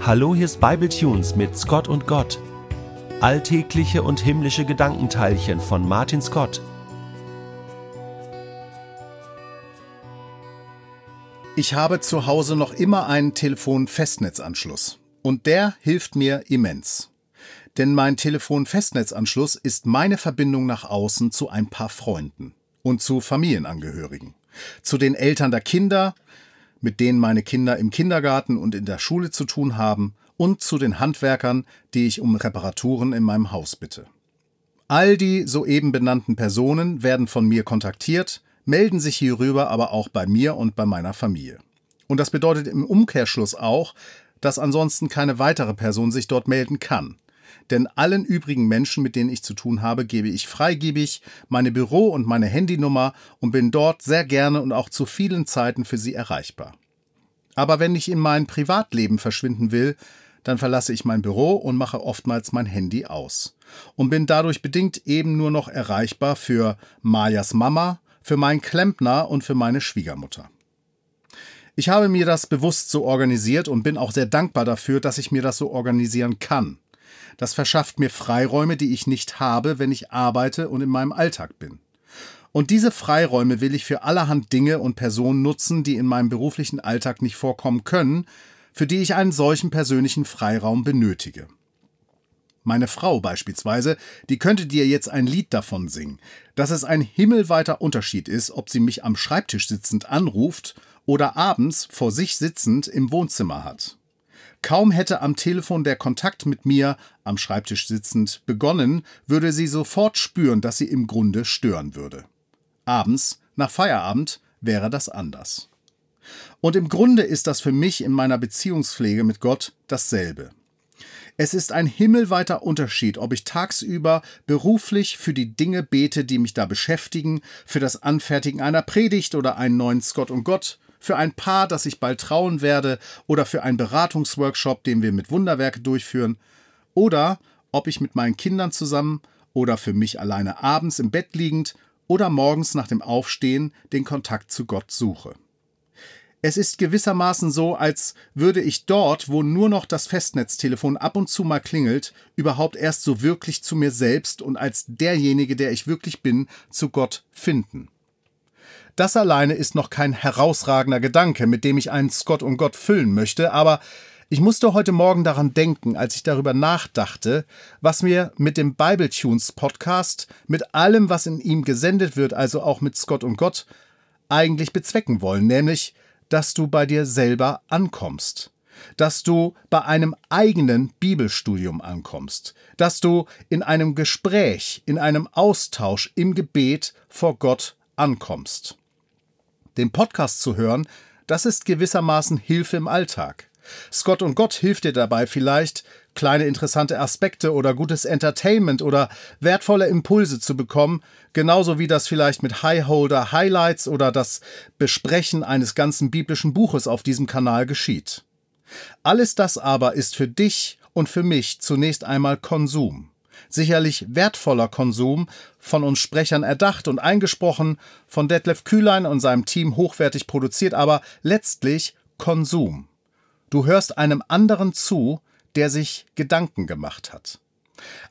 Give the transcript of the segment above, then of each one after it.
Hallo, hier ist Bible Tunes mit Scott und Gott. Alltägliche und himmlische Gedankenteilchen von Martin Scott. Ich habe zu Hause noch immer einen Telefon-Festnetzanschluss. Und der hilft mir immens. Denn mein Telefon-Festnetzanschluss ist meine Verbindung nach außen zu ein paar Freunden und zu Familienangehörigen. Zu den Eltern der Kinder, mit denen meine Kinder im Kindergarten und in der Schule zu tun haben, und zu den Handwerkern, die ich um Reparaturen in meinem Haus bitte. All die soeben benannten Personen werden von mir kontaktiert, melden sich hierüber aber auch bei mir und bei meiner Familie. Und das bedeutet im Umkehrschluss auch, dass ansonsten keine weitere Person sich dort melden kann. Denn allen übrigen Menschen, mit denen ich zu tun habe, gebe ich freigebig meine Büro- und meine Handynummer und bin dort sehr gerne und auch zu vielen Zeiten für sie erreichbar. Aber wenn ich in mein Privatleben verschwinden will, dann verlasse ich mein Büro und mache oftmals mein Handy aus und bin dadurch bedingt eben nur noch erreichbar für Majas Mama, für meinen Klempner und für meine Schwiegermutter. Ich habe mir das bewusst so organisiert und bin auch sehr dankbar dafür, dass ich mir das so organisieren kann. Das verschafft mir Freiräume, die ich nicht habe, wenn ich arbeite und in meinem Alltag bin. Und diese Freiräume will ich für allerhand Dinge und Personen nutzen, die in meinem beruflichen Alltag nicht vorkommen können, für die ich einen solchen persönlichen Freiraum benötige. Meine Frau beispielsweise, die könnte dir jetzt ein Lied davon singen, dass es ein himmelweiter Unterschied ist, ob sie mich am Schreibtisch sitzend anruft oder abends vor sich sitzend im Wohnzimmer hat. Kaum hätte am Telefon der Kontakt mit mir, am Schreibtisch sitzend, begonnen, würde sie sofort spüren, dass sie im Grunde stören würde. Abends, nach Feierabend, wäre das anders. Und im Grunde ist das für mich in meiner Beziehungspflege mit Gott dasselbe. Es ist ein himmelweiter Unterschied, ob ich tagsüber beruflich für die Dinge bete, die mich da beschäftigen, für das Anfertigen einer Predigt oder einen neuen Scott und Gott, für ein Paar, das ich bald trauen werde, oder für einen Beratungsworkshop, den wir mit Wunderwerke durchführen, oder ob ich mit meinen Kindern zusammen oder für mich alleine abends im Bett liegend oder morgens nach dem Aufstehen den Kontakt zu Gott suche. Es ist gewissermaßen so, als würde ich dort, wo nur noch das Festnetztelefon ab und zu mal klingelt, überhaupt erst so wirklich zu mir selbst und als derjenige, der ich wirklich bin, zu Gott finden. Das alleine ist noch kein herausragender Gedanke, mit dem ich einen Scott und Gott füllen möchte, aber ich musste heute Morgen daran denken, als ich darüber nachdachte, was wir mit dem Bible Tunes Podcast, mit allem, was in ihm gesendet wird, also auch mit Scott und Gott, eigentlich bezwecken wollen, nämlich, dass du bei dir selber ankommst, dass du bei einem eigenen Bibelstudium ankommst, dass du in einem Gespräch, in einem Austausch im Gebet vor Gott ankommst den Podcast zu hören, das ist gewissermaßen Hilfe im Alltag. Scott und Gott hilft dir dabei vielleicht, kleine interessante Aspekte oder gutes Entertainment oder wertvolle Impulse zu bekommen, genauso wie das vielleicht mit Highholder Highlights oder das Besprechen eines ganzen biblischen Buches auf diesem Kanal geschieht. Alles das aber ist für dich und für mich zunächst einmal Konsum sicherlich wertvoller Konsum, von uns Sprechern erdacht und eingesprochen, von Detlef Kühlein und seinem Team hochwertig produziert, aber letztlich Konsum. Du hörst einem anderen zu, der sich Gedanken gemacht hat.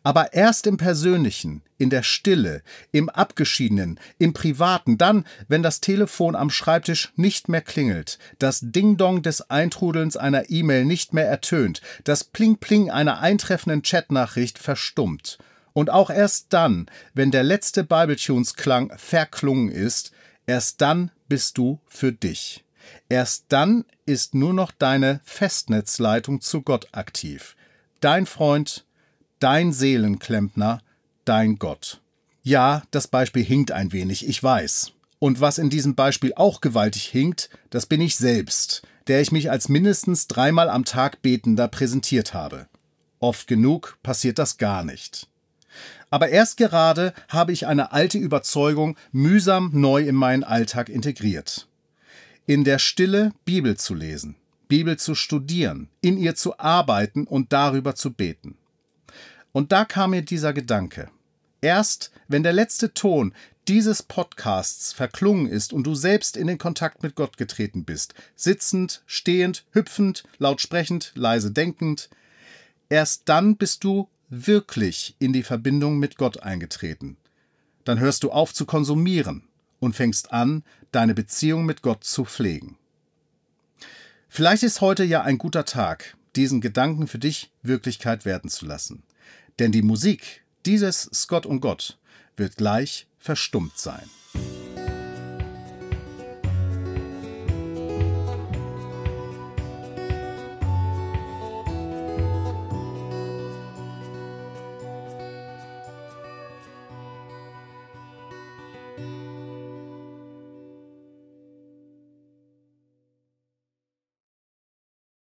Aber erst im Persönlichen, in der Stille, im Abgeschiedenen, im Privaten, dann, wenn das Telefon am Schreibtisch nicht mehr klingelt, das Ding-Dong des Eintrudelns einer E-Mail nicht mehr ertönt, das Pling-Pling einer eintreffenden Chatnachricht verstummt. Und auch erst dann, wenn der letzte Bibletunes-Klang verklungen ist, erst dann bist du für dich. Erst dann ist nur noch deine Festnetzleitung zu Gott aktiv. Dein Freund dein Seelenklempner, dein Gott. Ja, das Beispiel hinkt ein wenig, ich weiß. Und was in diesem Beispiel auch gewaltig hinkt, das bin ich selbst, der ich mich als mindestens dreimal am Tag Betender präsentiert habe. Oft genug passiert das gar nicht. Aber erst gerade habe ich eine alte Überzeugung mühsam neu in meinen Alltag integriert. In der Stille Bibel zu lesen, Bibel zu studieren, in ihr zu arbeiten und darüber zu beten. Und da kam mir dieser Gedanke. Erst wenn der letzte Ton dieses Podcasts verklungen ist und du selbst in den Kontakt mit Gott getreten bist, sitzend, stehend, hüpfend, laut sprechend, leise denkend, erst dann bist du wirklich in die Verbindung mit Gott eingetreten. Dann hörst du auf zu konsumieren und fängst an, deine Beziehung mit Gott zu pflegen. Vielleicht ist heute ja ein guter Tag, diesen Gedanken für dich Wirklichkeit werden zu lassen. Denn die Musik dieses Scott und Gott wird gleich verstummt sein.